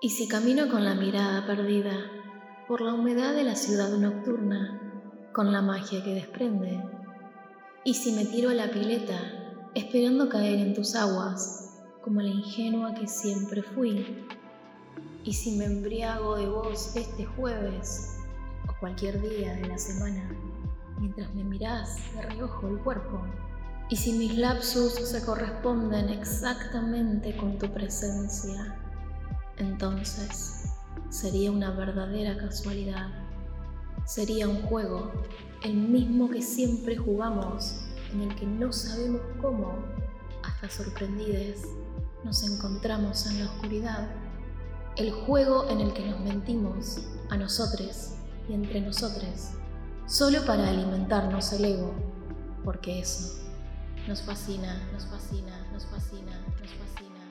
Y si camino con la mirada perdida por la humedad de la ciudad nocturna, con la magia que desprende, y si me tiro a la pileta esperando caer en tus aguas, como la ingenua que siempre fui, y si me embriago de vos este jueves o cualquier día de la semana, mientras me mirás de reojo el cuerpo, y si mis lapsus se corresponden exactamente con tu presencia, entonces sería una verdadera casualidad. Sería un juego, el mismo que siempre jugamos, en el que no sabemos cómo, hasta sorprendides, nos encontramos en la oscuridad. El juego en el que nos mentimos a nosotros y entre nosotros, solo para alimentarnos el ego, porque eso nos fascina, nos fascina, nos fascina, nos fascina.